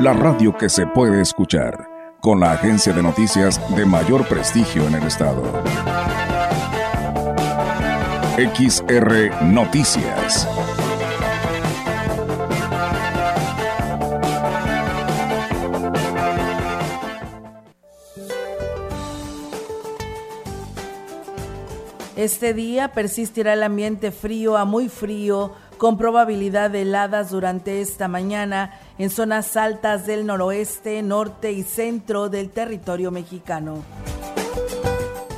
la radio que se puede escuchar, con la agencia de noticias de mayor prestigio en el estado. XR Noticias. Este día persistirá el ambiente frío a muy frío, con probabilidad de heladas durante esta mañana en zonas altas del noroeste, norte y centro del territorio mexicano.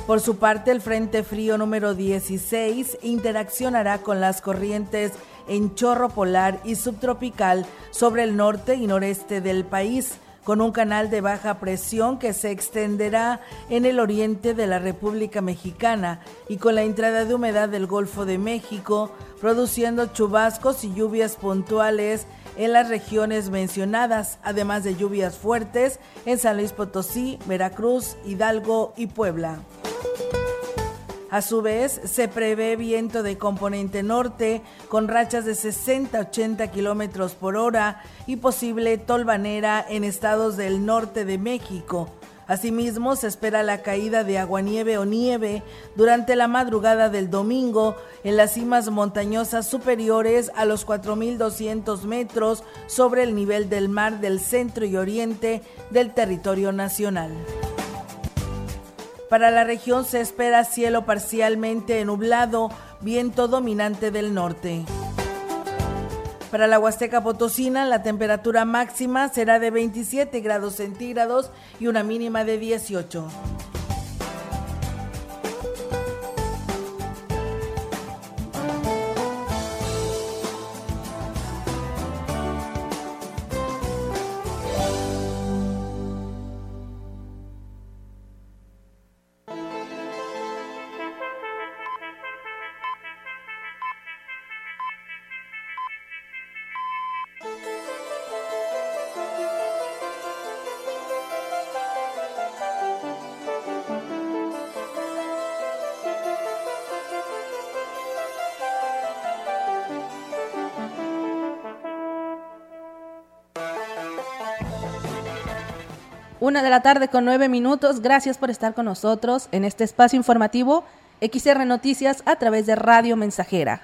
Por su parte, el Frente Frío número 16 interaccionará con las corrientes en chorro polar y subtropical sobre el norte y noreste del país, con un canal de baja presión que se extenderá en el oriente de la República Mexicana y con la entrada de humedad del Golfo de México, produciendo chubascos y lluvias puntuales en las regiones mencionadas, además de lluvias fuertes en San Luis Potosí, Veracruz, Hidalgo y Puebla. A su vez, se prevé viento de componente norte con rachas de 60-80 kilómetros por hora y posible tolvanera en estados del norte de México. Asimismo, se espera la caída de aguanieve o nieve durante la madrugada del domingo en las cimas montañosas superiores a los 4.200 metros sobre el nivel del mar del centro y oriente del territorio nacional. Para la región se espera cielo parcialmente nublado, viento dominante del norte. Para la Huasteca Potosina, la temperatura máxima será de 27 grados centígrados y una mínima de 18. Una de la tarde con nueve minutos. Gracias por estar con nosotros en este espacio informativo XR Noticias a través de Radio Mensajera.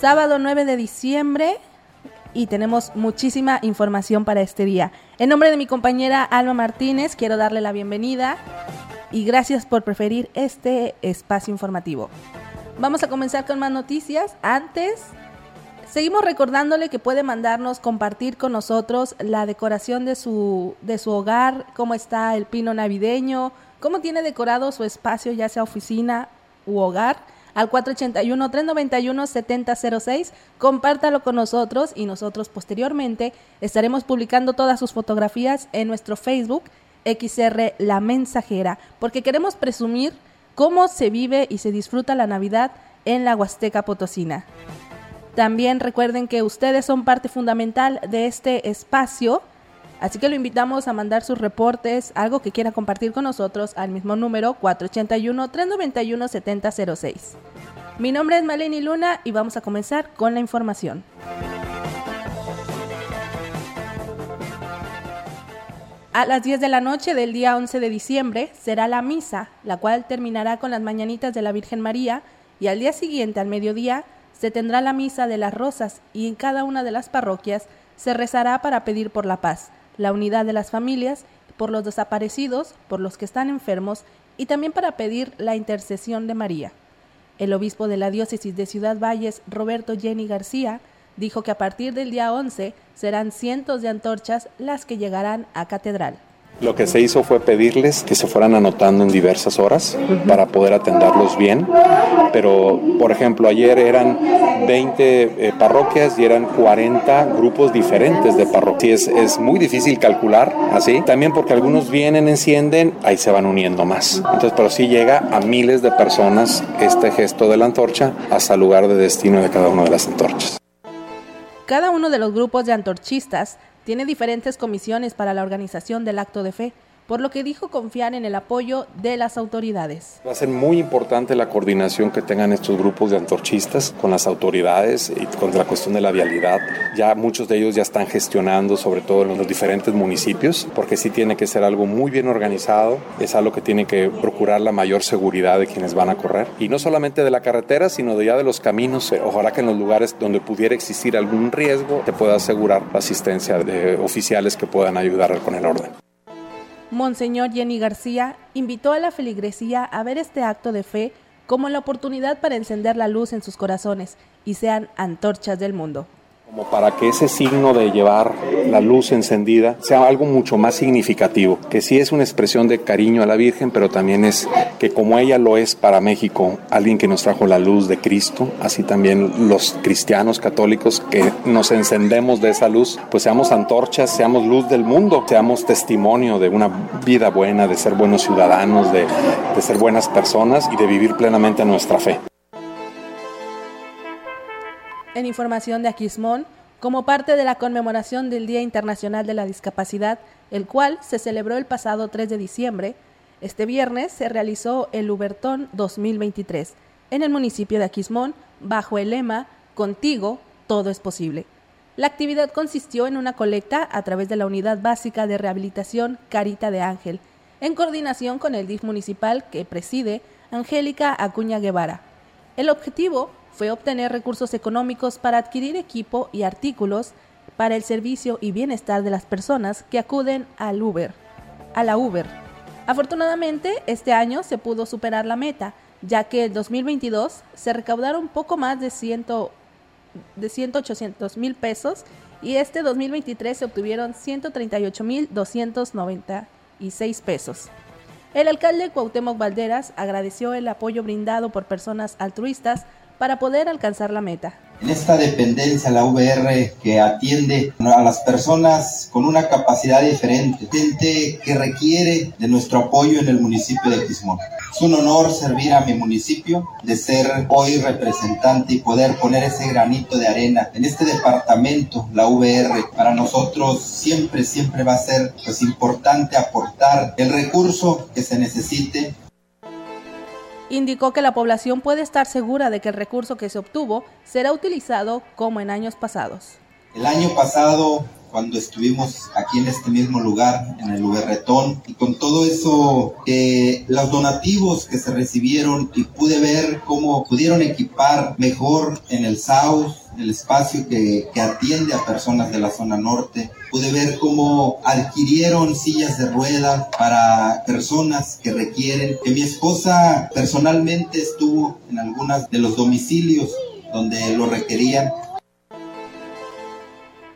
Sábado 9 de diciembre y tenemos muchísima información para este día. En nombre de mi compañera Alma Martínez, quiero darle la bienvenida y gracias por preferir este espacio informativo. Vamos a comenzar con más noticias. Antes, Seguimos recordándole que puede mandarnos, compartir con nosotros la decoración de su, de su hogar, cómo está el pino navideño, cómo tiene decorado su espacio, ya sea oficina u hogar, al 481-391-7006. Compártalo con nosotros y nosotros posteriormente estaremos publicando todas sus fotografías en nuestro Facebook XR La Mensajera, porque queremos presumir cómo se vive y se disfruta la Navidad en la Huasteca Potosina. También recuerden que ustedes son parte fundamental de este espacio, así que lo invitamos a mandar sus reportes, algo que quiera compartir con nosotros al mismo número 481-391-7006. Mi nombre es Maleni Luna y vamos a comenzar con la información. A las 10 de la noche del día 11 de diciembre será la misa, la cual terminará con las mañanitas de la Virgen María y al día siguiente, al mediodía, se tendrá la misa de las rosas y en cada una de las parroquias se rezará para pedir por la paz, la unidad de las familias, por los desaparecidos, por los que están enfermos y también para pedir la intercesión de María. El obispo de la diócesis de Ciudad Valles, Roberto Jenny García, dijo que a partir del día 11 serán cientos de antorchas las que llegarán a catedral. Lo que se hizo fue pedirles que se fueran anotando en diversas horas para poder atenderlos bien. Pero, por ejemplo, ayer eran 20 eh, parroquias y eran 40 grupos diferentes de parroquias. Es, es muy difícil calcular así. También porque algunos vienen, encienden, ahí se van uniendo más. Entonces, pero sí llega a miles de personas este gesto de la antorcha hasta el lugar de destino de cada una de las antorchas. Cada uno de los grupos de antorchistas tiene diferentes comisiones para la organización del acto de fe, por lo que dijo confiar en el apoyo de las autoridades. Va a ser muy importante la coordinación que tengan estos grupos de antorchistas con las autoridades y con la cuestión de la vialidad. Ya muchos de ellos ya están gestionando, sobre todo en los diferentes municipios, porque sí tiene que ser algo muy bien organizado, es algo que tiene que procurar la mayor seguridad de quienes van a correr. Y no solamente de la carretera, sino de ya de los caminos. Ojalá que en los lugares donde pudiera existir algún riesgo, te pueda asegurar la asistencia de oficiales que puedan ayudar con el orden. Monseñor Jenny García invitó a la feligresía a ver este acto de fe como la oportunidad para encender la luz en sus corazones y sean antorchas del mundo como para que ese signo de llevar la luz encendida sea algo mucho más significativo, que sí es una expresión de cariño a la Virgen, pero también es que como ella lo es para México, alguien que nos trajo la luz de Cristo, así también los cristianos católicos que nos encendemos de esa luz, pues seamos antorchas, seamos luz del mundo, seamos testimonio de una vida buena, de ser buenos ciudadanos, de, de ser buenas personas y de vivir plenamente nuestra fe en información de Aquismón, como parte de la conmemoración del Día Internacional de la Discapacidad, el cual se celebró el pasado 3 de diciembre, este viernes se realizó el Ubertón 2023 en el municipio de Aquismón bajo el lema Contigo todo es posible. La actividad consistió en una colecta a través de la Unidad Básica de Rehabilitación Carita de Ángel, en coordinación con el DIF municipal que preside Angélica Acuña Guevara. El objetivo fue obtener recursos económicos para adquirir equipo y artículos para el servicio y bienestar de las personas que acuden al Uber, a la Uber. Afortunadamente, este año se pudo superar la meta, ya que el 2022 se recaudaron poco más de, ciento, de 10800 mil pesos y este 2023 se obtuvieron 138 mil 296 pesos. El alcalde Cuauhtémoc Valderas agradeció el apoyo brindado por personas altruistas para poder alcanzar la meta. En esta dependencia, la VR que atiende a las personas con una capacidad diferente, que requiere de nuestro apoyo en el municipio de Quismón. Es un honor servir a mi municipio, de ser hoy representante y poder poner ese granito de arena en este departamento, la VR. Para nosotros siempre, siempre va a ser pues, importante aportar el recurso que se necesite indicó que la población puede estar segura de que el recurso que se obtuvo será utilizado como en años pasados. El año pasado, cuando estuvimos aquí en este mismo lugar, en el Uberretón, y con todo eso, eh, los donativos que se recibieron y pude ver cómo pudieron equipar mejor en el South, el espacio que, que atiende a personas de la zona norte, pude ver cómo adquirieron sillas de rueda para personas que requieren, que mi esposa personalmente estuvo en algunos de los domicilios donde lo requerían.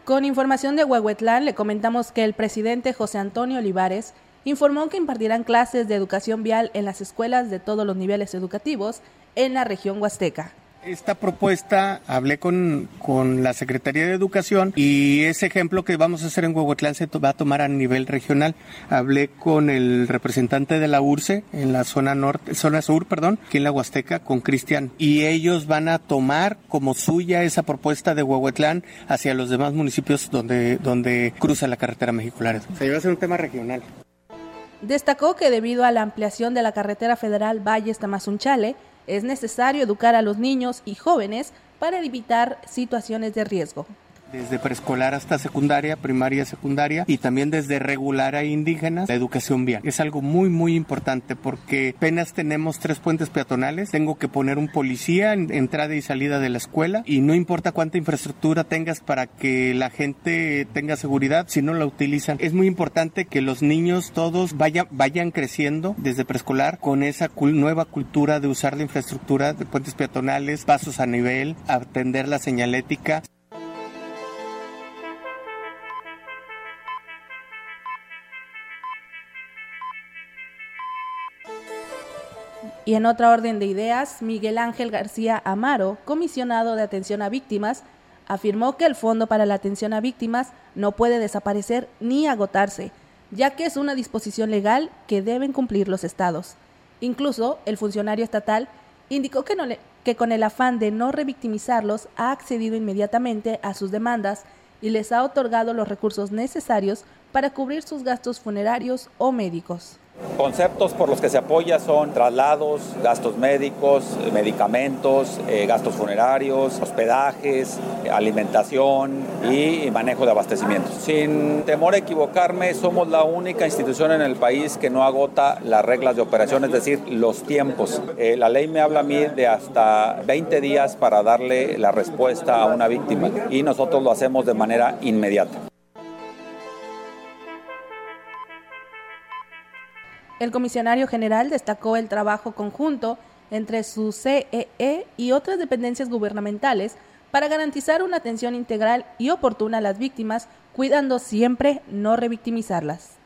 Con información de Huehuetlán le comentamos que el presidente José Antonio Olivares informó que impartirán clases de educación vial en las escuelas de todos los niveles educativos en la región huasteca. Esta propuesta hablé con, con, la Secretaría de Educación y ese ejemplo que vamos a hacer en Huehuetlán se va a tomar a nivel regional. Hablé con el representante de la URCE en la zona norte, zona sur, perdón, aquí en la Huasteca, con Cristian. Y ellos van a tomar como suya esa propuesta de Huehuetlán hacia los demás municipios donde, donde cruza la carretera México-Laredo. Se iba a ser un tema regional. Destacó que debido a la ampliación de la carretera federal Valles-Tamazunchale, es necesario educar a los niños y jóvenes para evitar situaciones de riesgo desde preescolar hasta secundaria, primaria, secundaria y también desde regular a indígenas, la educación vial. Es algo muy, muy importante porque apenas tenemos tres puentes peatonales, tengo que poner un policía en entrada y salida de la escuela y no importa cuánta infraestructura tengas para que la gente tenga seguridad, si no la utilizan. Es muy importante que los niños todos vayan, vayan creciendo desde preescolar con esa nueva cultura de usar la infraestructura de puentes peatonales, pasos a nivel, atender la señalética. Y en otra orden de ideas, Miguel Ángel García Amaro, comisionado de atención a víctimas, afirmó que el Fondo para la Atención a Víctimas no puede desaparecer ni agotarse, ya que es una disposición legal que deben cumplir los estados. Incluso el funcionario estatal indicó que, que con el afán de no revictimizarlos ha accedido inmediatamente a sus demandas y les ha otorgado los recursos necesarios para cubrir sus gastos funerarios o médicos. Conceptos por los que se apoya son traslados, gastos médicos, medicamentos, eh, gastos funerarios, hospedajes, alimentación y manejo de abastecimiento. Sin temor a equivocarme, somos la única institución en el país que no agota las reglas de operación, es decir, los tiempos. Eh, la ley me habla a mí de hasta 20 días para darle la respuesta a una víctima y nosotros lo hacemos de manera inmediata. El comisionario general destacó el trabajo conjunto entre su CEE e y otras dependencias gubernamentales para garantizar una atención integral y oportuna a las víctimas, cuidando siempre no revictimizarlas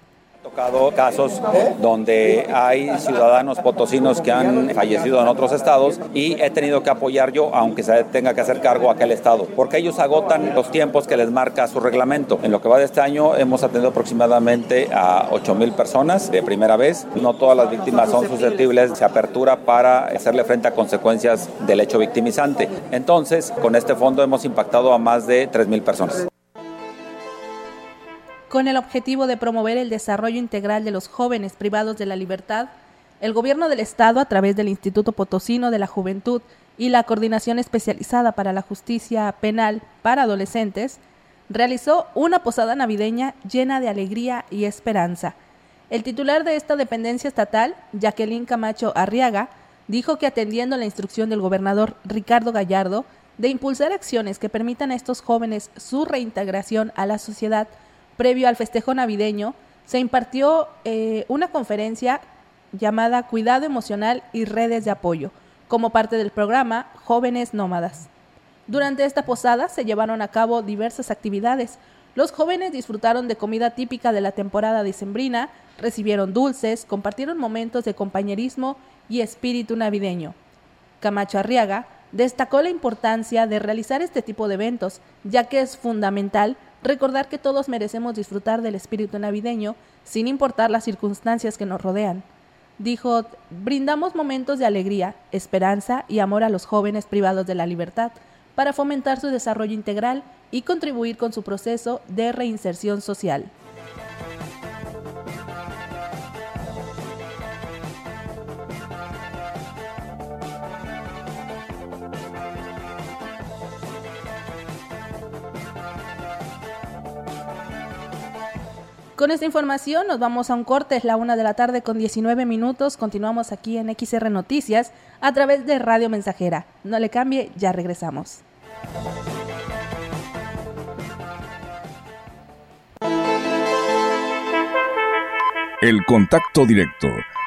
tocado casos donde hay ciudadanos potosinos que han fallecido en otros estados y he tenido que apoyar yo, aunque se tenga que hacer cargo aquel estado, porque ellos agotan los tiempos que les marca su reglamento. En lo que va de este año hemos atendido aproximadamente a 8 mil personas de primera vez. No todas las víctimas son susceptibles de apertura para hacerle frente a consecuencias del hecho victimizante. Entonces, con este fondo hemos impactado a más de 3 mil personas con el objetivo de promover el desarrollo integral de los jóvenes privados de la libertad, el Gobierno del Estado, a través del Instituto Potosino de la Juventud y la Coordinación Especializada para la Justicia Penal para Adolescentes, realizó una posada navideña llena de alegría y esperanza. El titular de esta dependencia estatal, Jacqueline Camacho Arriaga, dijo que atendiendo la instrucción del gobernador Ricardo Gallardo de impulsar acciones que permitan a estos jóvenes su reintegración a la sociedad, previo al festejo navideño, se impartió eh, una conferencia llamada Cuidado Emocional y Redes de Apoyo, como parte del programa Jóvenes Nómadas. Durante esta posada se llevaron a cabo diversas actividades. Los jóvenes disfrutaron de comida típica de la temporada decembrina, recibieron dulces, compartieron momentos de compañerismo y espíritu navideño. Camacho Arriaga destacó la importancia de realizar este tipo de eventos, ya que es fundamental recordar que todos merecemos disfrutar del espíritu navideño sin importar las circunstancias que nos rodean. Dijo, brindamos momentos de alegría, esperanza y amor a los jóvenes privados de la libertad para fomentar su desarrollo integral y contribuir con su proceso de reinserción social. Con esta información nos vamos a un corte, es la una de la tarde con 19 minutos. Continuamos aquí en XR Noticias a través de Radio Mensajera. No le cambie, ya regresamos. El contacto directo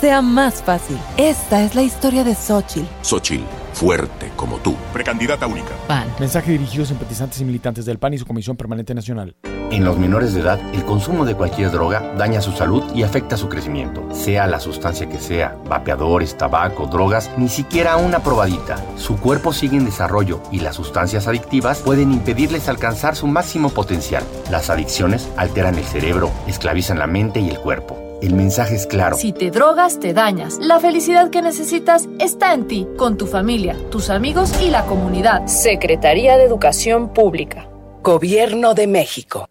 sea más fácil. Esta es la historia de Xochitl. Xochitl fuerte como tú. Precandidata única. PAN. Mensaje dirigido a simpatizantes y militantes del PAN y su Comisión Permanente Nacional. En los menores de edad, el consumo de cualquier droga daña su salud y afecta su crecimiento. Sea la sustancia que sea, vapeadores, tabaco, drogas, ni siquiera una probadita. Su cuerpo sigue en desarrollo y las sustancias adictivas pueden impedirles alcanzar su máximo potencial. Las adicciones alteran el cerebro, esclavizan la mente y el cuerpo. El mensaje es claro. Si te drogas, te dañas. La felicidad que necesitas está en ti, con tu familia, tus amigos y la comunidad. Secretaría de Educación Pública. Gobierno de México.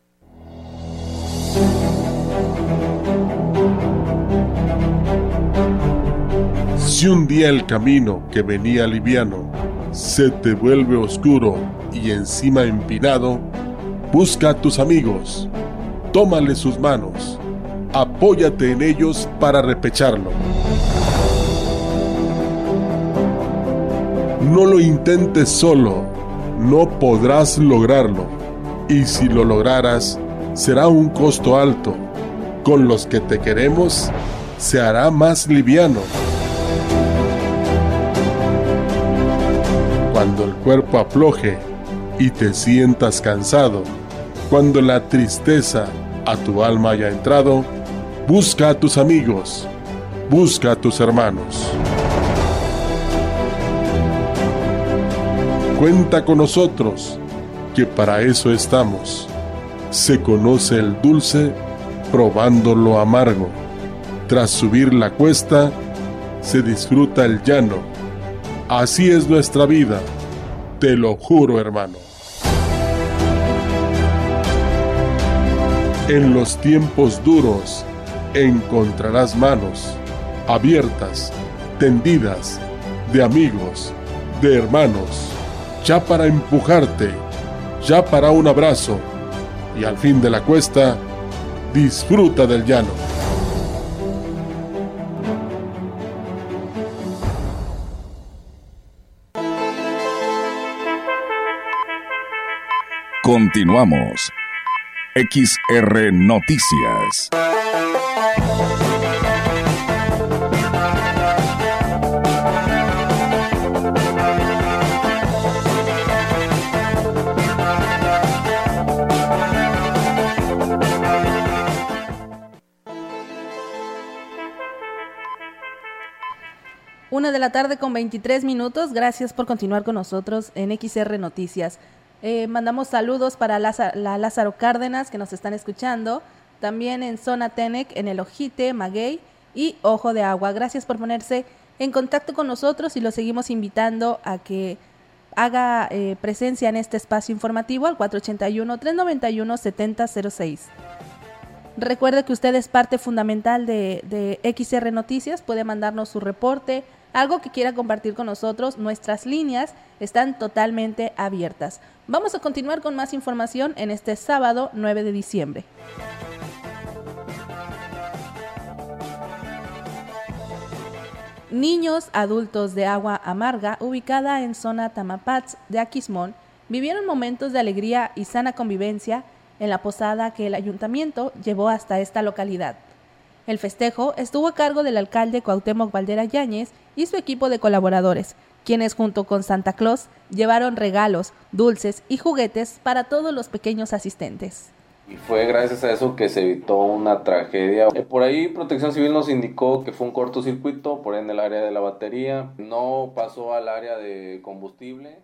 Si un día el camino que venía liviano se te vuelve oscuro y encima empinado, busca a tus amigos, tómale sus manos, apóyate en ellos para repecharlo. No lo intentes solo, no podrás lograrlo, y si lo lograras, será un costo alto. Con los que te queremos, se hará más liviano. Cuando el cuerpo afloje y te sientas cansado, cuando la tristeza a tu alma haya entrado, busca a tus amigos, busca a tus hermanos. Cuenta con nosotros, que para eso estamos. Se conoce el dulce probando lo amargo. Tras subir la cuesta, se disfruta el llano. Así es nuestra vida, te lo juro hermano. En los tiempos duros encontrarás manos abiertas, tendidas, de amigos, de hermanos, ya para empujarte, ya para un abrazo, y al fin de la cuesta, disfruta del llano. Continuamos. XR Noticias. De la tarde con 23 minutos. Gracias por continuar con nosotros en XR Noticias. Eh, mandamos saludos para Lázaro, la Lázaro Cárdenas que nos están escuchando. También en Zona Tenec, en el Ojite, Maguey y Ojo de Agua. Gracias por ponerse en contacto con nosotros y lo seguimos invitando a que haga eh, presencia en este espacio informativo al 481-391-7006. Recuerde que usted es parte fundamental de, de XR Noticias, puede mandarnos su reporte, algo que quiera compartir con nosotros, nuestras líneas están totalmente abiertas. Vamos a continuar con más información en este sábado 9 de diciembre. Niños adultos de agua amarga, ubicada en zona Tamapats de Aquismón, vivieron momentos de alegría y sana convivencia en la posada que el ayuntamiento llevó hasta esta localidad. El festejo estuvo a cargo del alcalde Cuauhtémoc Valdera Yáñez y su equipo de colaboradores, quienes junto con Santa Claus llevaron regalos, dulces y juguetes para todos los pequeños asistentes. Y fue gracias a eso que se evitó una tragedia. Eh, por ahí Protección Civil nos indicó que fue un cortocircuito, por en el área de la batería. No pasó al área de combustible.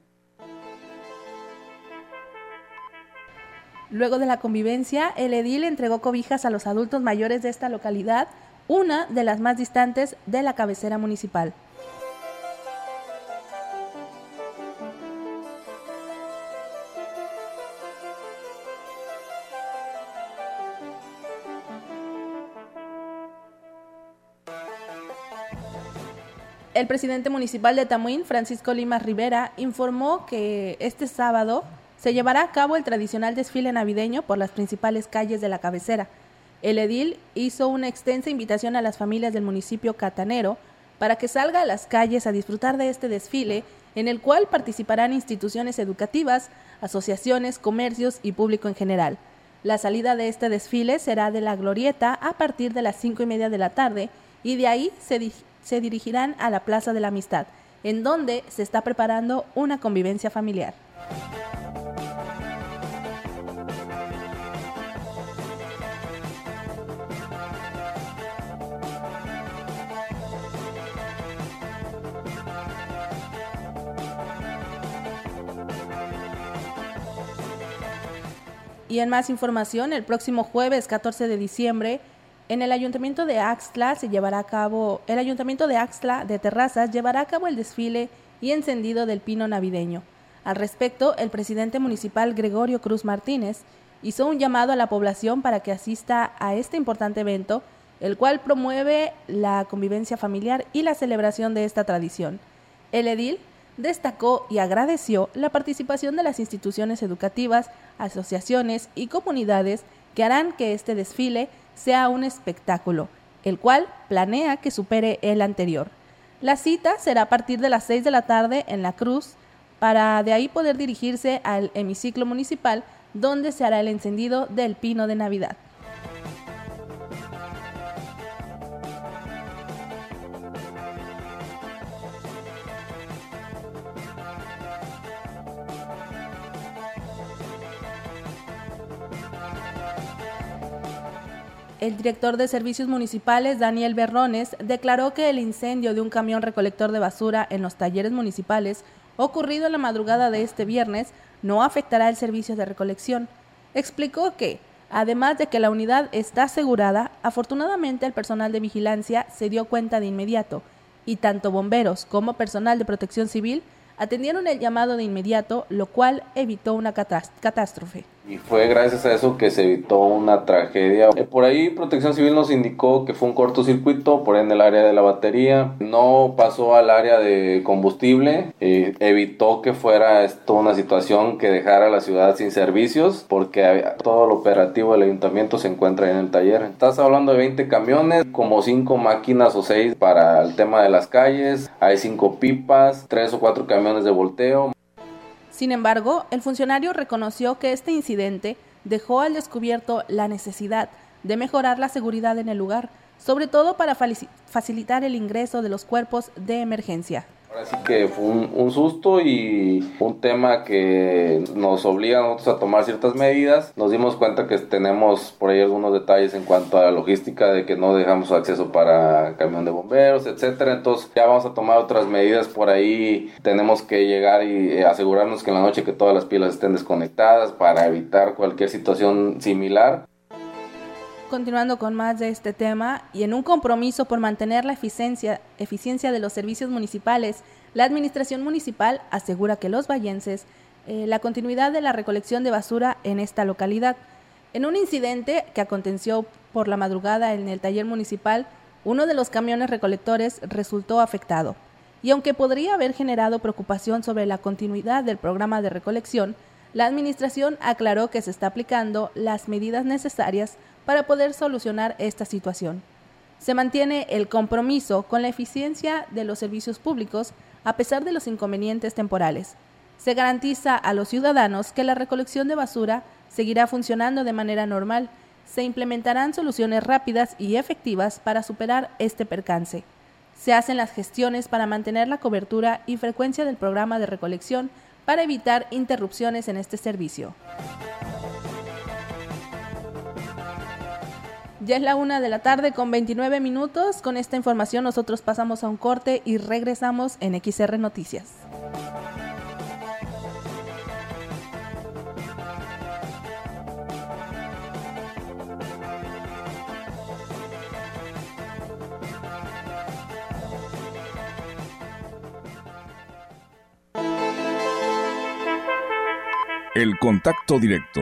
Luego de la convivencia, el edil entregó cobijas a los adultos mayores de esta localidad, una de las más distantes de la cabecera municipal. El presidente municipal de Tamuín, Francisco Limas Rivera, informó que este sábado se llevará a cabo el tradicional desfile navideño por las principales calles de la cabecera. El edil hizo una extensa invitación a las familias del municipio catanero para que salga a las calles a disfrutar de este desfile, en el cual participarán instituciones educativas, asociaciones, comercios y público en general. La salida de este desfile será de la Glorieta a partir de las cinco y media de la tarde y de ahí se, se dirigirán a la Plaza de la Amistad, en donde se está preparando una convivencia familiar. Y en más información, el próximo jueves 14 de diciembre, en el Ayuntamiento de Axtla se llevará a cabo, el Ayuntamiento de Axtla de Terrazas llevará a cabo el desfile y encendido del pino navideño. Al respecto, el presidente municipal Gregorio Cruz Martínez hizo un llamado a la población para que asista a este importante evento, el cual promueve la convivencia familiar y la celebración de esta tradición. El edil destacó y agradeció la participación de las instituciones educativas, asociaciones y comunidades que harán que este desfile sea un espectáculo, el cual planea que supere el anterior. La cita será a partir de las 6 de la tarde en La Cruz, para de ahí poder dirigirse al hemiciclo municipal donde se hará el encendido del pino de Navidad. El director de Servicios Municipales, Daniel Berrones, declaró que el incendio de un camión recolector de basura en los talleres municipales, ocurrido en la madrugada de este viernes, no afectará el servicio de recolección. Explicó que, además de que la unidad está asegurada, afortunadamente el personal de vigilancia se dio cuenta de inmediato, y tanto bomberos como personal de protección civil atendieron el llamado de inmediato, lo cual evitó una catástrofe. Y fue gracias a eso que se evitó una tragedia. Eh, por ahí Protección Civil nos indicó que fue un cortocircuito, por en el área de la batería. No pasó al área de combustible. Eh, evitó que fuera esto una situación que dejara la ciudad sin servicios, porque todo el operativo del ayuntamiento se encuentra en el taller. Estás hablando de 20 camiones, como 5 máquinas o 6 para el tema de las calles. Hay 5 pipas, 3 o 4 camiones de volteo. Sin embargo, el funcionario reconoció que este incidente dejó al descubierto la necesidad de mejorar la seguridad en el lugar, sobre todo para facilitar el ingreso de los cuerpos de emergencia. Ahora sí que fue un, susto y un tema que nos obliga a nosotros a tomar ciertas medidas. Nos dimos cuenta que tenemos por ahí algunos detalles en cuanto a la logística de que no dejamos acceso para camión de bomberos, etcétera. Entonces ya vamos a tomar otras medidas por ahí. Tenemos que llegar y eh, asegurarnos que en la noche que todas las pilas estén desconectadas para evitar cualquier situación similar continuando con más de este tema y en un compromiso por mantener la eficiencia, eficiencia de los servicios municipales, la Administración Municipal asegura que los vallenses eh, la continuidad de la recolección de basura en esta localidad. En un incidente que aconteció por la madrugada en el taller municipal, uno de los camiones recolectores resultó afectado. Y aunque podría haber generado preocupación sobre la continuidad del programa de recolección, la Administración aclaró que se está aplicando las medidas necesarias para poder solucionar esta situación. Se mantiene el compromiso con la eficiencia de los servicios públicos a pesar de los inconvenientes temporales. Se garantiza a los ciudadanos que la recolección de basura seguirá funcionando de manera normal. Se implementarán soluciones rápidas y efectivas para superar este percance. Se hacen las gestiones para mantener la cobertura y frecuencia del programa de recolección para evitar interrupciones en este servicio. Ya es la una de la tarde con 29 minutos. Con esta información nosotros pasamos a un corte y regresamos en XR Noticias. El contacto directo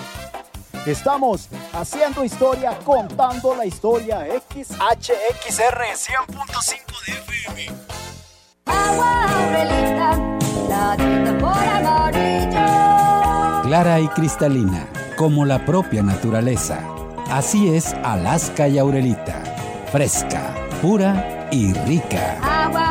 Estamos haciendo historia, contando la historia XHXR 100.5 de FM. Clara y cristalina, como la propia naturaleza. Así es Alaska y Aurelita. Fresca, pura y rica. Agua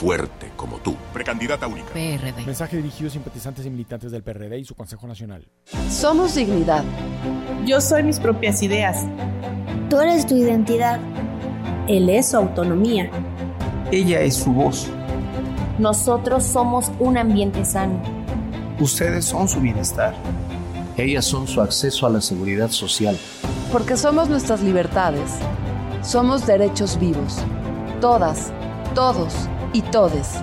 fuerte como tú. Precandidata única. PRD. Mensaje dirigido a simpatizantes y militantes del PRD y su Consejo Nacional. Somos dignidad. Yo soy mis propias ideas. Tú eres tu identidad. Él es su autonomía. Ella es su voz. Nosotros somos un ambiente sano. Ustedes son su bienestar. Ellas son su acceso a la seguridad social. Porque somos nuestras libertades. Somos derechos vivos. Todas, todos y todes.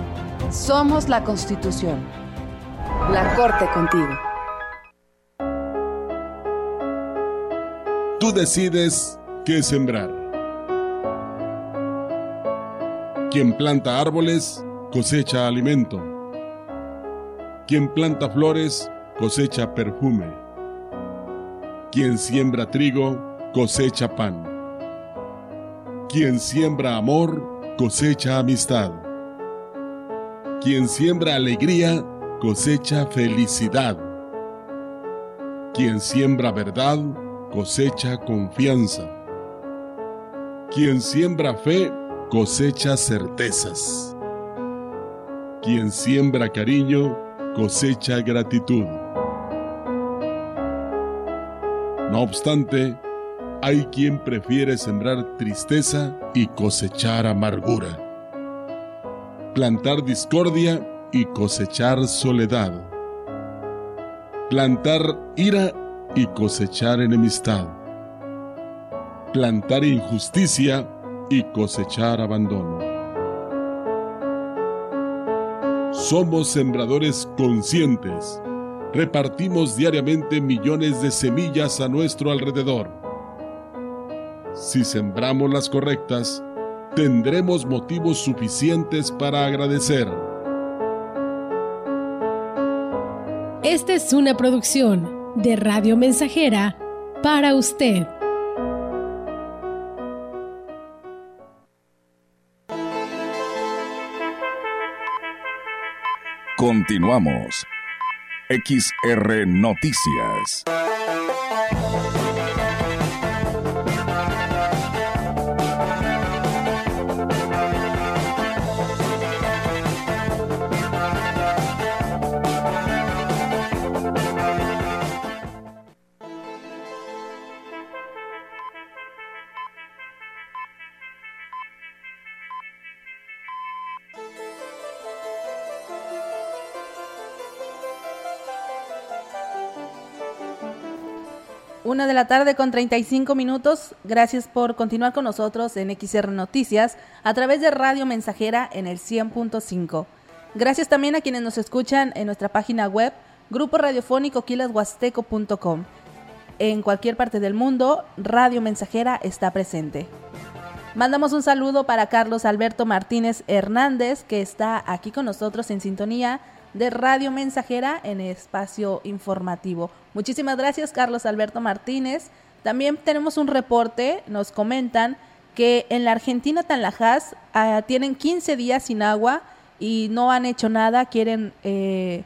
Somos la Constitución. La Corte contigo. Tú decides qué sembrar. Quien planta árboles cosecha alimento. Quien planta flores cosecha perfume. Quien siembra trigo cosecha pan. Quien siembra amor cosecha amistad. Quien siembra alegría cosecha felicidad. Quien siembra verdad cosecha confianza. Quien siembra fe cosecha certezas. Quien siembra cariño cosecha gratitud. No obstante, hay quien prefiere sembrar tristeza y cosechar amargura. Plantar discordia y cosechar soledad. Plantar ira y cosechar enemistad. Plantar injusticia y cosechar abandono. Somos sembradores conscientes. Repartimos diariamente millones de semillas a nuestro alrededor. Si sembramos las correctas, tendremos motivos suficientes para agradecer. Esta es una producción de Radio Mensajera para usted. Continuamos. XR Noticias. De la tarde con 35 minutos. Gracias por continuar con nosotros en XR Noticias a través de Radio Mensajera en el 100.5. Gracias también a quienes nos escuchan en nuestra página web, Grupo Radiofónico quilashuasteco.com. En cualquier parte del mundo, Radio Mensajera está presente. Mandamos un saludo para Carlos Alberto Martínez Hernández, que está aquí con nosotros en sintonía de Radio Mensajera en espacio informativo. Muchísimas gracias, Carlos Alberto Martínez. También tenemos un reporte, nos comentan que en la Argentina Tanlajas uh, tienen 15 días sin agua y no han hecho nada, quieren... Eh,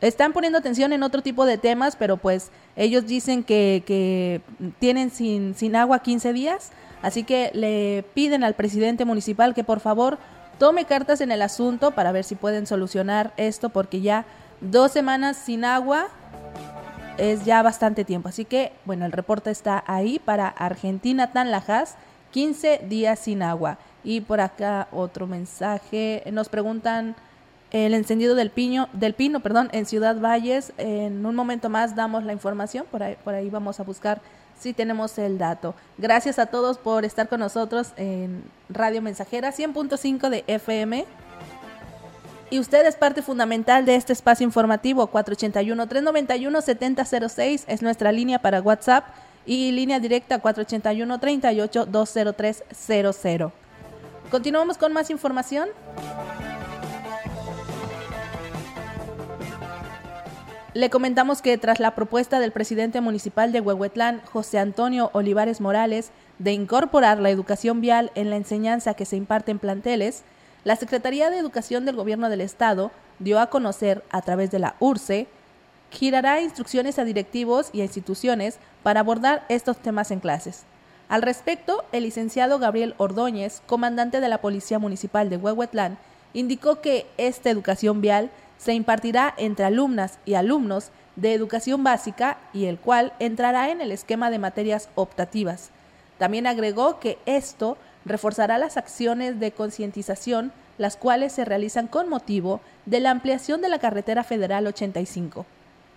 están poniendo atención en otro tipo de temas, pero pues ellos dicen que, que tienen sin, sin agua 15 días, así que le piden al presidente municipal que por favor tome cartas en el asunto para ver si pueden solucionar esto, porque ya dos semanas sin agua es ya bastante tiempo. Así que, bueno, el reporte está ahí para Argentina Tanlajas, 15 días sin agua. Y por acá otro mensaje, nos preguntan el encendido del pino, del pino, perdón, en Ciudad Valles. En un momento más damos la información, por ahí, por ahí vamos a buscar si tenemos el dato. Gracias a todos por estar con nosotros en Radio Mensajera 100.5 de FM. Y usted es parte fundamental de este espacio informativo 481-391-7006 es nuestra línea para WhatsApp y línea directa 481-38-20300. Continuamos con más información. Le comentamos que tras la propuesta del presidente municipal de Huehuetlán, José Antonio Olivares Morales, de incorporar la educación vial en la enseñanza que se imparte en planteles, la Secretaría de Educación del Gobierno del Estado dio a conocer a través de la URCE girará instrucciones a directivos y a instituciones para abordar estos temas en clases. Al respecto, el licenciado Gabriel Ordóñez, comandante de la Policía Municipal de Huehuetlán, indicó que esta educación vial se impartirá entre alumnas y alumnos de educación básica y el cual entrará en el esquema de materias optativas. También agregó que esto reforzará las acciones de concientización, las cuales se realizan con motivo de la ampliación de la carretera federal 85.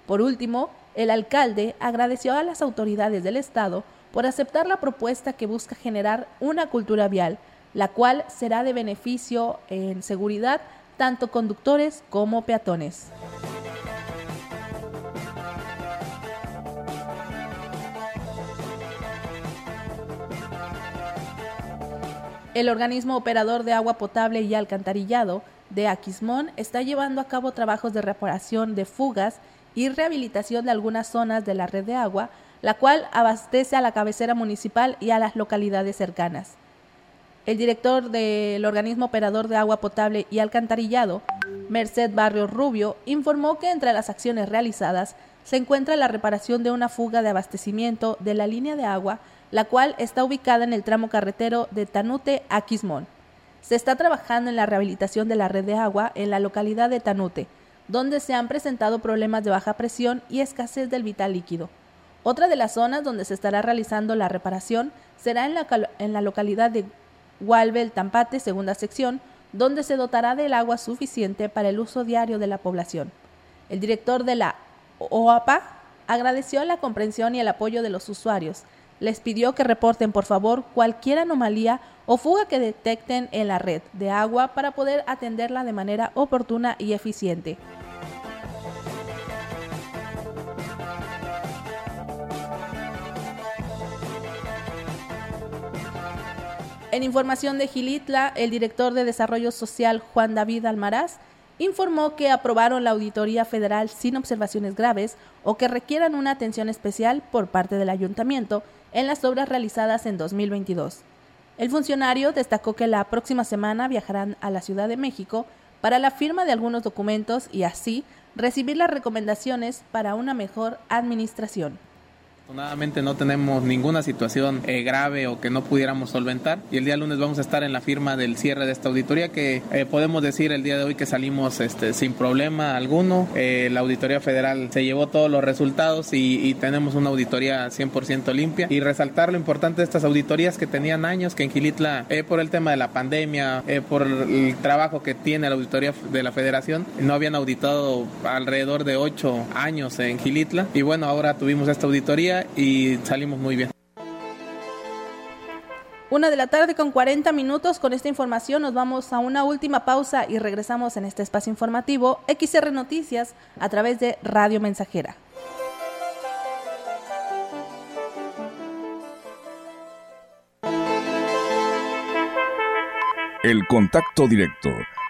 Por último, el alcalde agradeció a las autoridades del Estado por aceptar la propuesta que busca generar una cultura vial, la cual será de beneficio en seguridad tanto conductores como peatones. El organismo operador de agua potable y alcantarillado de Aquismón está llevando a cabo trabajos de reparación de fugas y rehabilitación de algunas zonas de la red de agua, la cual abastece a la cabecera municipal y a las localidades cercanas. El director del organismo operador de agua potable y alcantarillado, Merced Barrio Rubio, informó que entre las acciones realizadas se encuentra la reparación de una fuga de abastecimiento de la línea de agua la cual está ubicada en el tramo carretero de Tanute a Quismón. Se está trabajando en la rehabilitación de la red de agua en la localidad de Tanute, donde se han presentado problemas de baja presión y escasez del vital líquido. Otra de las zonas donde se estará realizando la reparación será en la, en la localidad de Gualbel Tampate, segunda sección, donde se dotará del agua suficiente para el uso diario de la población. El director de la OAPA agradeció la comprensión y el apoyo de los usuarios, les pidió que reporten por favor cualquier anomalía o fuga que detecten en la red de agua para poder atenderla de manera oportuna y eficiente. En información de Gilitla, el director de Desarrollo Social Juan David Almaraz informó que aprobaron la auditoría federal sin observaciones graves o que requieran una atención especial por parte del ayuntamiento en las obras realizadas en 2022. El funcionario destacó que la próxima semana viajarán a la Ciudad de México para la firma de algunos documentos y así recibir las recomendaciones para una mejor administración. Afortunadamente no tenemos ninguna situación eh, grave o que no pudiéramos solventar. Y el día lunes vamos a estar en la firma del cierre de esta auditoría que eh, podemos decir el día de hoy que salimos este, sin problema alguno. Eh, la auditoría federal se llevó todos los resultados y, tenemos una auditoría 100% limpia. Y resaltar lo importante de estas auditorías que tenían años que en Gilitla por el tema de la pandemia, por el trabajo que tiene la auditoría de la federación, no habían auditado alrededor de ocho años en Gilitla. Y bueno ahora tuvimos esta auditoría y salimos muy bien. Una de la tarde con 40 minutos. Con esta información nos vamos a una última pausa y regresamos en este espacio informativo XR Noticias a través de Radio Mensajera. El contacto directo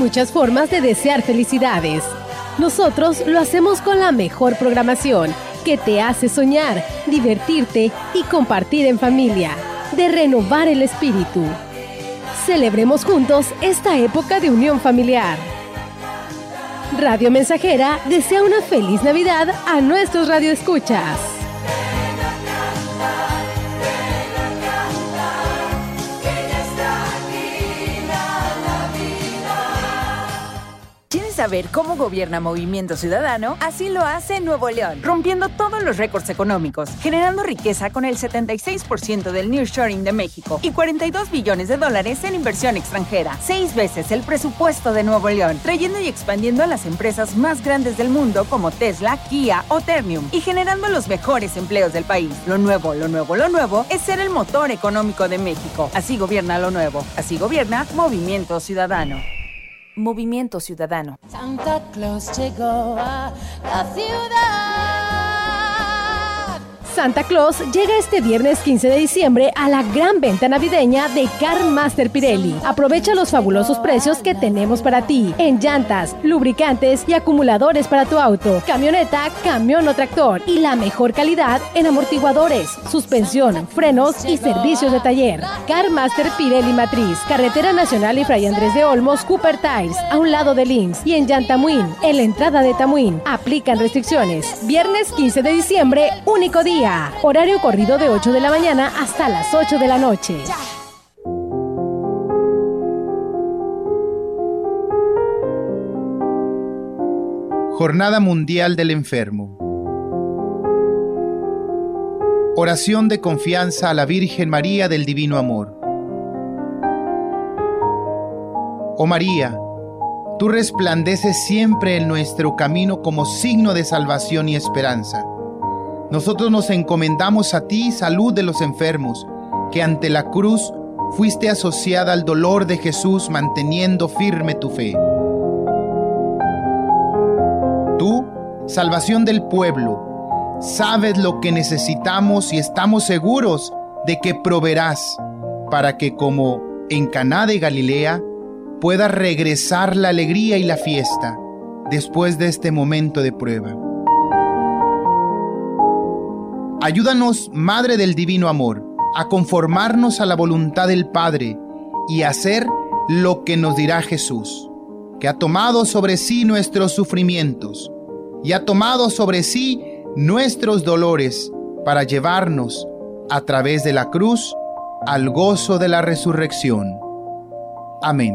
muchas formas de desear felicidades. Nosotros lo hacemos con la mejor programación que te hace soñar, divertirte y compartir en familia, de renovar el espíritu. Celebremos juntos esta época de unión familiar. Radio Mensajera desea una feliz Navidad a nuestros radioescuchas. Saber cómo gobierna Movimiento Ciudadano? Así lo hace Nuevo León, rompiendo todos los récords económicos, generando riqueza con el 76% del nearshoring de México y 42 billones de dólares en inversión extranjera, seis veces el presupuesto de Nuevo León, trayendo y expandiendo a las empresas más grandes del mundo como Tesla, Kia o Ternium y generando los mejores empleos del país. Lo nuevo, lo nuevo, lo nuevo es ser el motor económico de México. Así gobierna lo nuevo, así gobierna Movimiento Ciudadano. Movimiento Ciudadano. Santa Claus llegó a la ciudad. Santa Claus llega este viernes 15 de diciembre a la gran venta navideña de Car Master Pirelli. Aprovecha los fabulosos precios que tenemos para ti en llantas, lubricantes y acumuladores para tu auto, camioneta, camión o tractor y la mejor calidad en amortiguadores, suspensión, frenos y servicios de taller. Car Master Pirelli Matriz, Carretera Nacional y Fray Andrés de Olmos, Cooper Tires, a un lado de Links y en Yantamuín, en la entrada de Tamuín. Aplican restricciones. Viernes 15 de diciembre, único día. Horario corrido de 8 de la mañana hasta las 8 de la noche. Jornada Mundial del Enfermo. Oración de confianza a la Virgen María del Divino Amor. Oh María, tú resplandeces siempre en nuestro camino como signo de salvación y esperanza. Nosotros nos encomendamos a ti, salud de los enfermos, que ante la cruz fuiste asociada al dolor de Jesús manteniendo firme tu fe. Tú, salvación del pueblo, sabes lo que necesitamos y estamos seguros de que proveerás para que como en Caná de Galilea pueda regresar la alegría y la fiesta después de este momento de prueba. Ayúdanos, Madre del Divino Amor, a conformarnos a la voluntad del Padre y hacer lo que nos dirá Jesús, que ha tomado sobre sí nuestros sufrimientos y ha tomado sobre sí nuestros dolores para llevarnos a través de la cruz al gozo de la resurrección. Amén.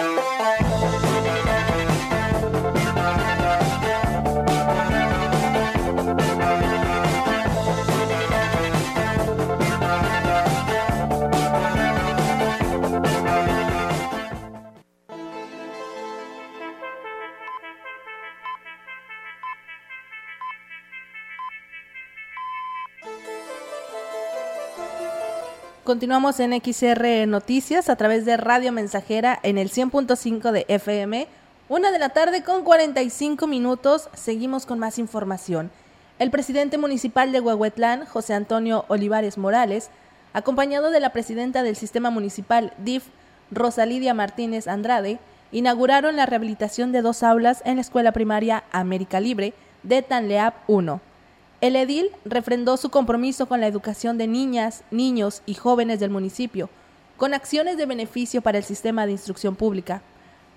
Continuamos en XR Noticias a través de Radio Mensajera en el 100.5 de FM. Una de la tarde con 45 minutos. Seguimos con más información. El presidente municipal de Huehuetlán, José Antonio Olivares Morales, acompañado de la presidenta del sistema municipal DIF, Rosalidia Martínez Andrade, inauguraron la rehabilitación de dos aulas en la escuela primaria América Libre de Tanleap 1 el edil refrendó su compromiso con la educación de niñas, niños y jóvenes del municipio, con acciones de beneficio para el sistema de instrucción pública.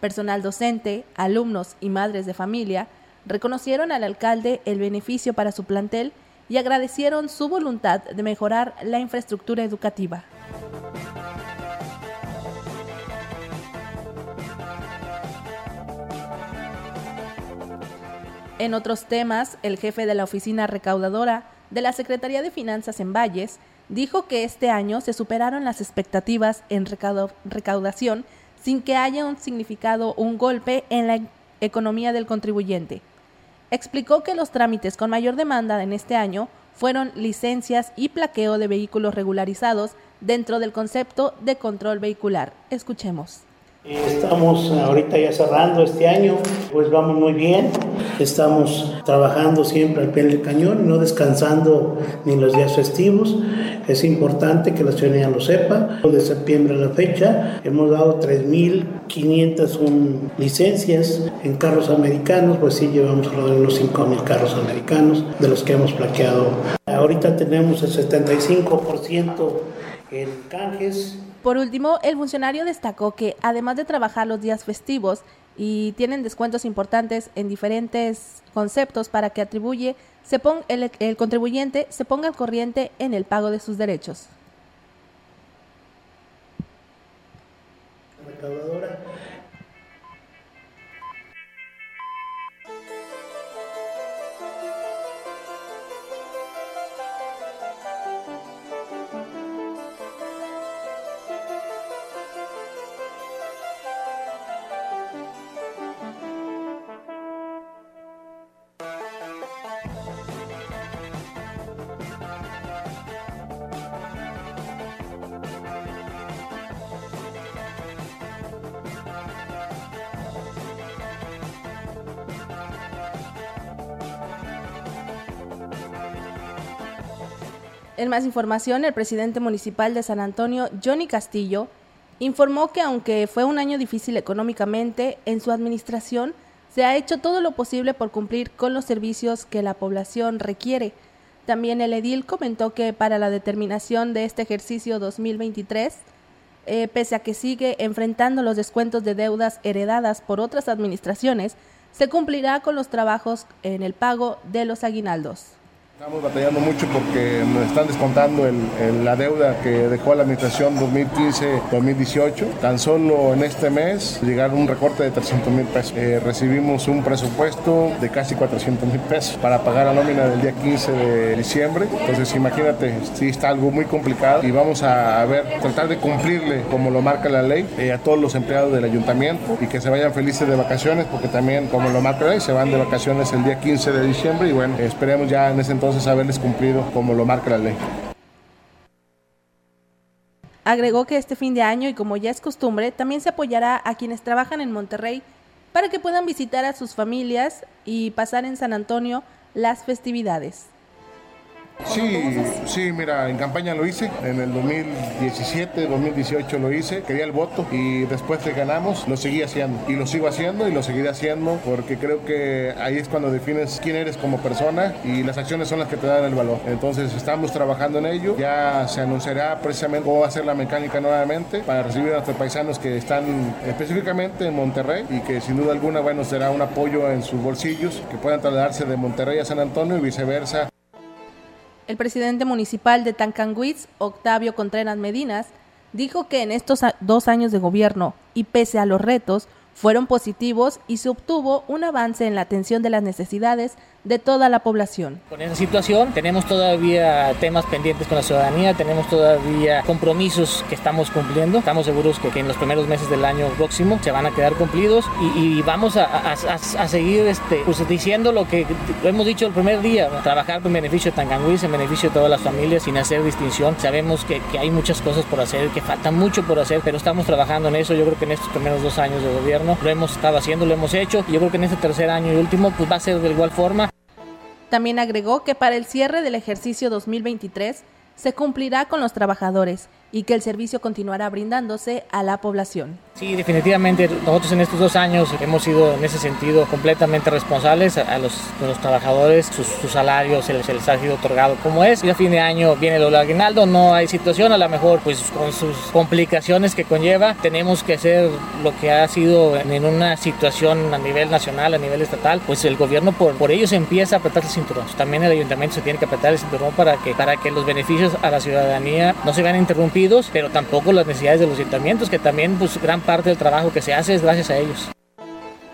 Personal docente, alumnos y madres de familia reconocieron al alcalde el beneficio para su plantel y agradecieron su voluntad de mejorar la infraestructura educativa. En otros temas, el jefe de la oficina recaudadora de la Secretaría de Finanzas en Valles dijo que este año se superaron las expectativas en recaudación sin que haya un significado un golpe en la economía del contribuyente. Explicó que los trámites con mayor demanda en este año fueron licencias y plaqueo de vehículos regularizados dentro del concepto de control vehicular. Escuchemos Estamos ahorita ya cerrando este año, pues vamos muy bien. Estamos trabajando siempre al pie del cañón, no descansando ni los días festivos. Es importante que la ciudadanía lo sepa. De septiembre a la fecha hemos dado 3.501 licencias en carros americanos, pues sí llevamos alrededor de unos 5.000 carros americanos de los que hemos plaqueado. Ahorita tenemos el 75% en canjes por último, el funcionario destacó que además de trabajar los días festivos y tienen descuentos importantes en diferentes conceptos para que atribuye el, el contribuyente se ponga al corriente en el pago de sus derechos. En más información, el presidente municipal de San Antonio, Johnny Castillo, informó que aunque fue un año difícil económicamente, en su administración se ha hecho todo lo posible por cumplir con los servicios que la población requiere. También el edil comentó que para la determinación de este ejercicio 2023, eh, pese a que sigue enfrentando los descuentos de deudas heredadas por otras administraciones, se cumplirá con los trabajos en el pago de los aguinaldos. Estamos batallando mucho porque nos están descontando la deuda que dejó la administración 2015-2018. Tan solo en este mes llegaron un recorte de 300 mil pesos. Eh, recibimos un presupuesto de casi 400 mil pesos para pagar la nómina del día 15 de diciembre. Entonces imagínate, sí está algo muy complicado y vamos a ver, tratar de cumplirle como lo marca la ley eh, a todos los empleados del ayuntamiento y que se vayan felices de vacaciones porque también como lo marca la ley se van de vacaciones el día 15 de diciembre y bueno, esperemos ya en ese entonces entonces haberles cumplido como lo marca la ley. Agregó que este fin de año y como ya es costumbre, también se apoyará a quienes trabajan en Monterrey para que puedan visitar a sus familias y pasar en San Antonio las festividades. Sí, sí, mira, en campaña lo hice, en el 2017, 2018 lo hice, quería el voto y después de ganamos lo seguí haciendo y lo sigo haciendo y lo seguiré haciendo porque creo que ahí es cuando defines quién eres como persona y las acciones son las que te dan el valor. Entonces estamos trabajando en ello, ya se anunciará precisamente cómo va a ser la mecánica nuevamente para recibir a nuestros paisanos que están específicamente en Monterrey y que sin duda alguna, bueno, será un apoyo en sus bolsillos, que puedan trasladarse de Monterrey a San Antonio y viceversa el presidente municipal de Tancanguitz, Octavio Contreras Medinas, dijo que en estos dos años de gobierno y pese a los retos, fueron positivos y se obtuvo un avance en la atención de las necesidades de toda la población. Con esa situación tenemos todavía temas pendientes con la ciudadanía, tenemos todavía compromisos que estamos cumpliendo. Estamos seguros que, en los primeros meses del año próximo se van a quedar cumplidos y, vamos a, seguir este, pues, diciendo lo que hemos dicho el primer día, trabajar en beneficio de Tanganguis, en beneficio de todas las familias sin hacer distinción. Sabemos que, que hay muchas cosas por hacer, que falta mucho por hacer, pero estamos trabajando en eso. Yo creo que en estos primeros dos años de gobierno lo hemos estado haciendo, lo hemos hecho y yo creo que en este tercer año y último pues va a ser de igual forma. También agregó que para el cierre del ejercicio 2023 se cumplirá con los trabajadores y que el servicio continuará brindándose a la población. Sí, definitivamente nosotros en estos dos años hemos sido en ese sentido completamente responsables a, los, trabajadores, sus, salarios se les, ha sido otorgado como es y a fin de año viene el aguinaldo, no hay situación, a lo mejor pues con sus complicaciones que conlleva tenemos que hacer lo que ha sido en, una situación a nivel nacional, a nivel estatal, pues el gobierno por, por ello se empieza a apretar el cinturón. También el ayuntamiento se tiene que apretar el cinturón para que, para que los beneficios a la ciudadanía no se vean interrumpidos pero tampoco las necesidades de los ayuntamientos, que también pues, gran parte del trabajo que se hace es gracias a ellos.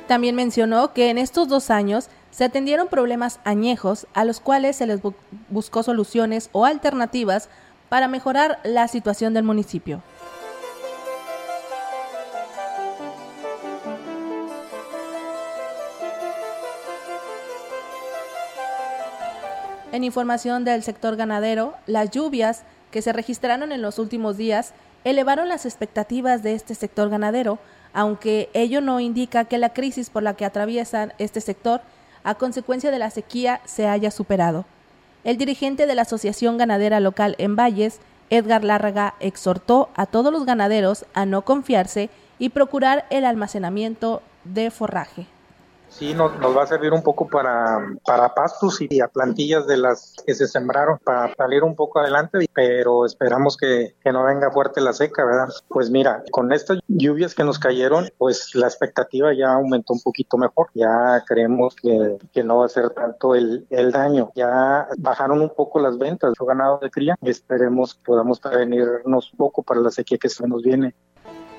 También mencionó que en estos dos años se atendieron problemas añejos a los cuales se les buscó soluciones o alternativas para mejorar la situación del municipio. En información del sector ganadero, las lluvias que se registraron en los últimos días elevaron las expectativas de este sector ganadero, aunque ello no indica que la crisis por la que atraviesan este sector a consecuencia de la sequía se haya superado. El dirigente de la Asociación Ganadera Local en Valles, Edgar Lárraga, exhortó a todos los ganaderos a no confiarse y procurar el almacenamiento de forraje. Sí, nos, nos, va a servir un poco para, para pastos y plantillas de las que se sembraron para salir un poco adelante, pero esperamos que, no venga fuerte la seca, ¿verdad? Pues mira, con estas lluvias que nos cayeron, pues la expectativa ya aumentó un poquito mejor. Ya creemos que, no va a ser tanto el, el daño. Ya bajaron un poco las ventas de ganado de cría esperemos podamos prevenirnos un poco para la sequía que se nos viene.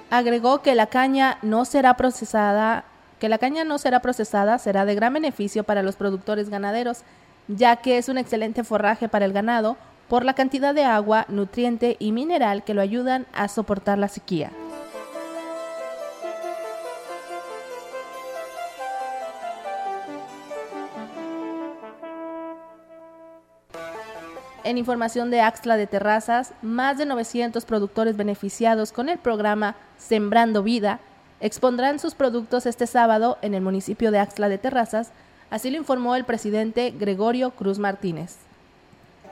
Agregó que la caña no será procesada que la caña no será procesada será de gran beneficio para los productores ganaderos, ya que es un excelente forraje para el ganado por la cantidad de agua, nutriente y mineral que lo ayudan a soportar la sequía. En información de Axtla de Terrazas, más de 900 productores beneficiados con el programa Sembrando Vida expondrán sus productos este sábado en el municipio de Axtla de Terrazas, así lo informó el presidente Gregorio Cruz Martínez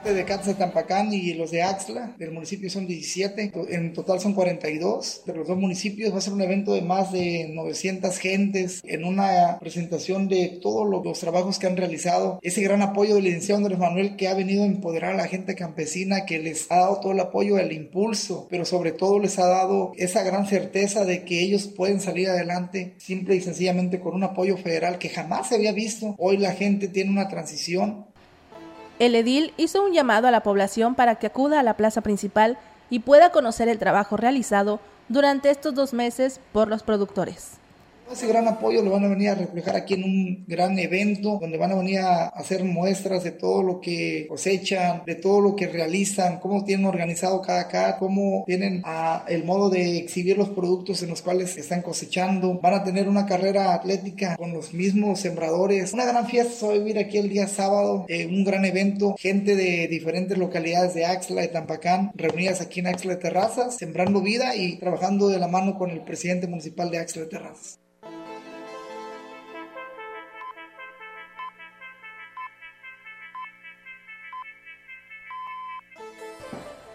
de Catza Tampacán y los de Axla del municipio son 17, en total son 42 de los dos municipios. Va a ser un evento de más de 900 gentes en una presentación de todos los trabajos que han realizado. Ese gran apoyo del licenciado Andrés Manuel que ha venido a empoderar a la gente campesina, que les ha dado todo el apoyo, el impulso, pero sobre todo les ha dado esa gran certeza de que ellos pueden salir adelante simple y sencillamente con un apoyo federal que jamás se había visto. Hoy la gente tiene una transición el edil hizo un llamado a la población para que acuda a la plaza principal y pueda conocer el trabajo realizado durante estos dos meses por los productores. Ese gran apoyo lo van a venir a reflejar aquí en un gran evento donde van a venir a hacer muestras de todo lo que cosechan, de todo lo que realizan, cómo tienen organizado cada cada, cómo tienen el modo de exhibir los productos en los cuales están cosechando. Van a tener una carrera atlética con los mismos sembradores. Una gran fiesta se a vivir aquí el día sábado, eh, un gran evento, gente de diferentes localidades de Axla, de Tampacán, reunidas aquí en Axla de Terrazas, sembrando vida y trabajando de la mano con el presidente municipal de Axla de Terrazas.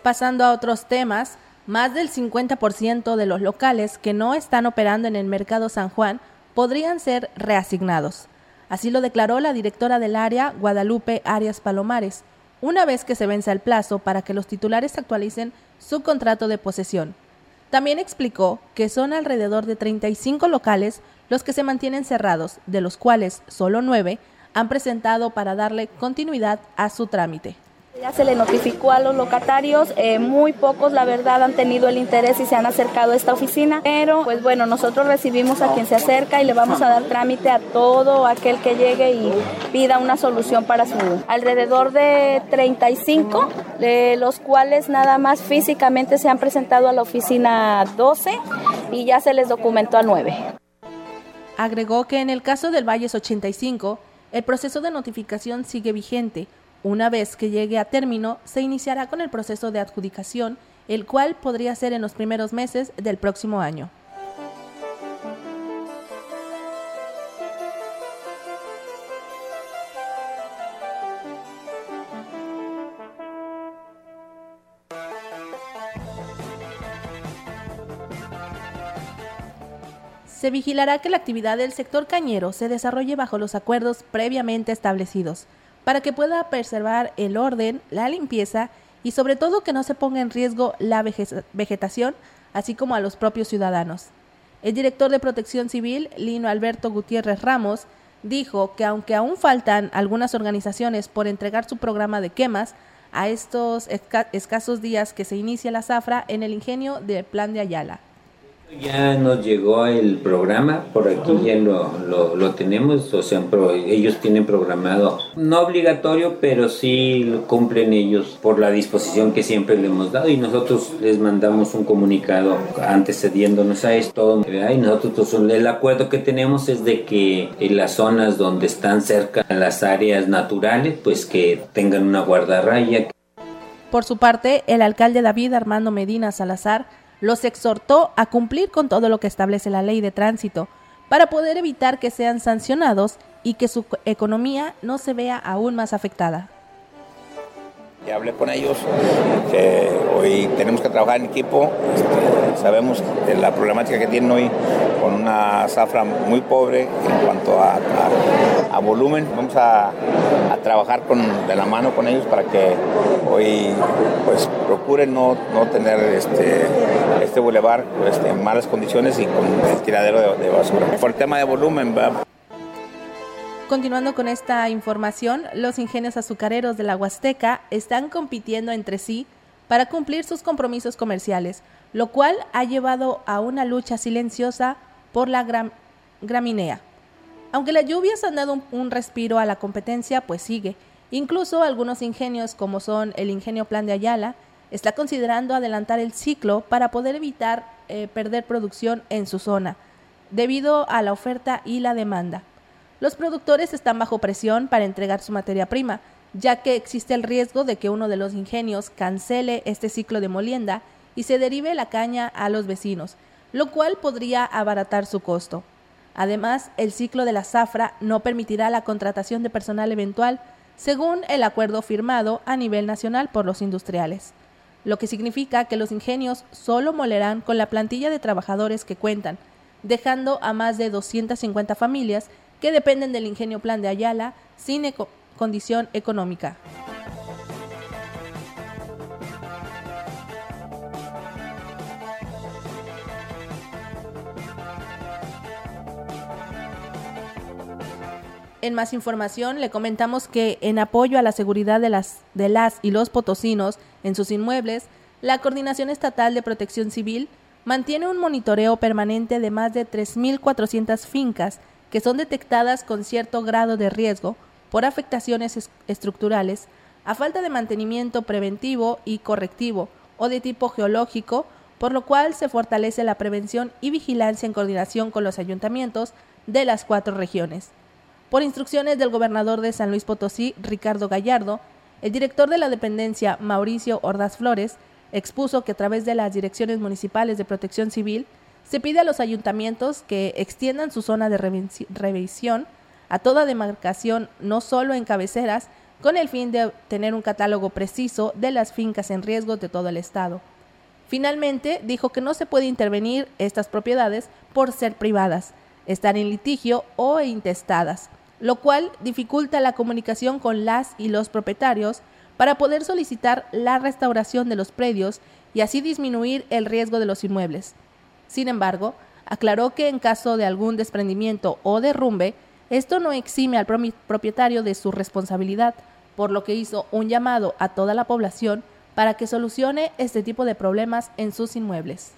Pasando a otros temas, más del 50% de los locales que no están operando en el mercado San Juan podrían ser reasignados. Así lo declaró la directora del área, Guadalupe Arias Palomares, una vez que se vence el plazo para que los titulares actualicen su contrato de posesión. También explicó que son alrededor de 35 locales los que se mantienen cerrados, de los cuales solo 9 han presentado para darle continuidad a su trámite. Ya se le notificó a los locatarios, eh, muy pocos la verdad han tenido el interés y se han acercado a esta oficina, pero pues bueno, nosotros recibimos a quien se acerca y le vamos a dar trámite a todo aquel que llegue y pida una solución para su alrededor de 35, de los cuales nada más físicamente se han presentado a la oficina 12 y ya se les documentó a 9. Agregó que en el caso del Valles 85, el proceso de notificación sigue vigente una vez que llegue a término, se iniciará con el proceso de adjudicación, el cual podría ser en los primeros meses del próximo año. se vigilará que la actividad del sector cañero se desarrolle bajo los acuerdos previamente establecidos, para que pueda preservar el orden, la limpieza y sobre todo que no se ponga en riesgo la vegetación, así como a los propios ciudadanos. El director de Protección Civil, Lino Alberto Gutiérrez Ramos, dijo que aunque aún faltan algunas organizaciones por entregar su programa de quemas, a estos escasos días que se inicia la zafra en el ingenio del Plan de Ayala. Ya nos llegó el programa, por aquí ya lo, lo, tenemos, o sea, ellos tienen programado, no obligatorio, pero sí cumplen ellos por la disposición que siempre le hemos dado y nosotros les mandamos un comunicado antecediéndonos a esto, y nosotros pues, el acuerdo que tenemos es de que en las zonas donde están cerca las áreas naturales, pues que tengan una guardarraya. Por su parte, el alcalde David Armando Medina Salazar los exhortó a cumplir con todo lo que establece la ley de tránsito para poder evitar que sean sancionados y que su economía no se vea aún más afectada. Ya hablé con ellos, que hoy tenemos que trabajar en equipo, este, sabemos de la problemática que tienen hoy con una zafra muy pobre en cuanto a, volumen. Vamos a, trabajar con, de la mano con ellos para que hoy pues procuren no, no tener este, este bulevar este, en malas condiciones y con el tiradero de, basura. Por el tema de volumen, Continuando con esta información, los ingenios azucareros de la Huasteca están compitiendo entre sí para cumplir sus compromisos comerciales, lo cual ha llevado a una lucha silenciosa por la graminea. Aunque las lluvias han dado un, respiro a la competencia, pues sigue. Incluso algunos ingenios, como son el ingenio Plan de Ayala, está considerando adelantar el ciclo para poder evitar eh, perder producción en su zona, debido a la oferta y la demanda. Los productores están bajo presión para entregar su materia prima, ya que existe el riesgo de que uno de los ingenios cancele este ciclo de molienda y se derive la caña a los vecinos, lo cual podría abaratar su costo. Además, el ciclo de la zafra no permitirá la contratación de personal eventual, según el acuerdo firmado a nivel nacional por los industriales, lo que significa que los ingenios solo molerán con la plantilla de trabajadores que cuentan, dejando a más de 250 familias que dependen del ingenio plan de Ayala sin condición económica. En más información le comentamos que en apoyo a la seguridad de las, de las y los potosinos en sus inmuebles, la Coordinación Estatal de Protección Civil mantiene un monitoreo permanente de más de 3.400 fincas que son detectadas con cierto grado de riesgo por afectaciones estructurales, a falta de mantenimiento preventivo y correctivo o de tipo geológico, por lo cual se fortalece la prevención y vigilancia en coordinación con los ayuntamientos de las cuatro regiones. Por instrucciones del gobernador de San Luis Potosí, Ricardo Gallardo, el director de la dependencia, Mauricio Ordaz Flores, expuso que a través de las direcciones municipales de protección civil se pide a los ayuntamientos que extiendan su zona de revisión a toda demarcación, no solo en cabeceras, con el fin de tener un catálogo preciso de las fincas en riesgo de todo el estado. Finalmente, dijo que no se puede intervenir estas propiedades por ser privadas, estar en litigio o intestadas, lo cual dificulta la comunicación con las y los propietarios para poder solicitar la restauración de los predios y así disminuir el riesgo de los inmuebles. Sin embargo, aclaró que en caso de algún desprendimiento o derrumbe, esto no exime al propietario de su responsabilidad, por lo que hizo un llamado a toda la población para que solucione este tipo de problemas en sus inmuebles.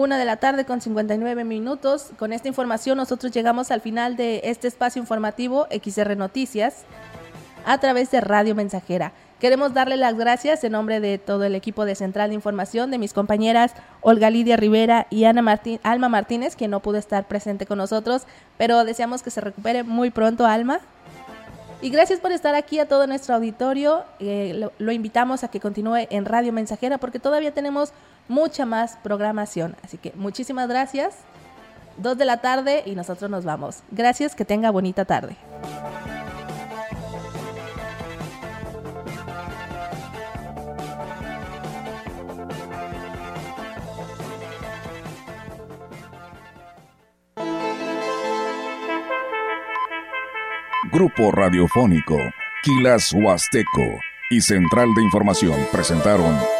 Una de la tarde con 59 minutos. Con esta información nosotros llegamos al final de este espacio informativo XR Noticias a través de Radio Mensajera. Queremos darle las gracias en nombre de todo el equipo de Central de Información, de mis compañeras Olga Lidia Rivera y Ana Martín, Alma Martínez, quien no pudo estar presente con nosotros, pero deseamos que se recupere muy pronto, Alma. Y gracias por estar aquí a todo nuestro auditorio. Eh, lo, invitamos a que continúe en Radio Mensajera porque todavía tenemos mucha más programación. Así que muchísimas gracias. Dos de la tarde y nosotros nos vamos. Gracias, que tenga bonita tarde. Grupo Radiofónico, Quilas Huasteco y Central de Información presentaron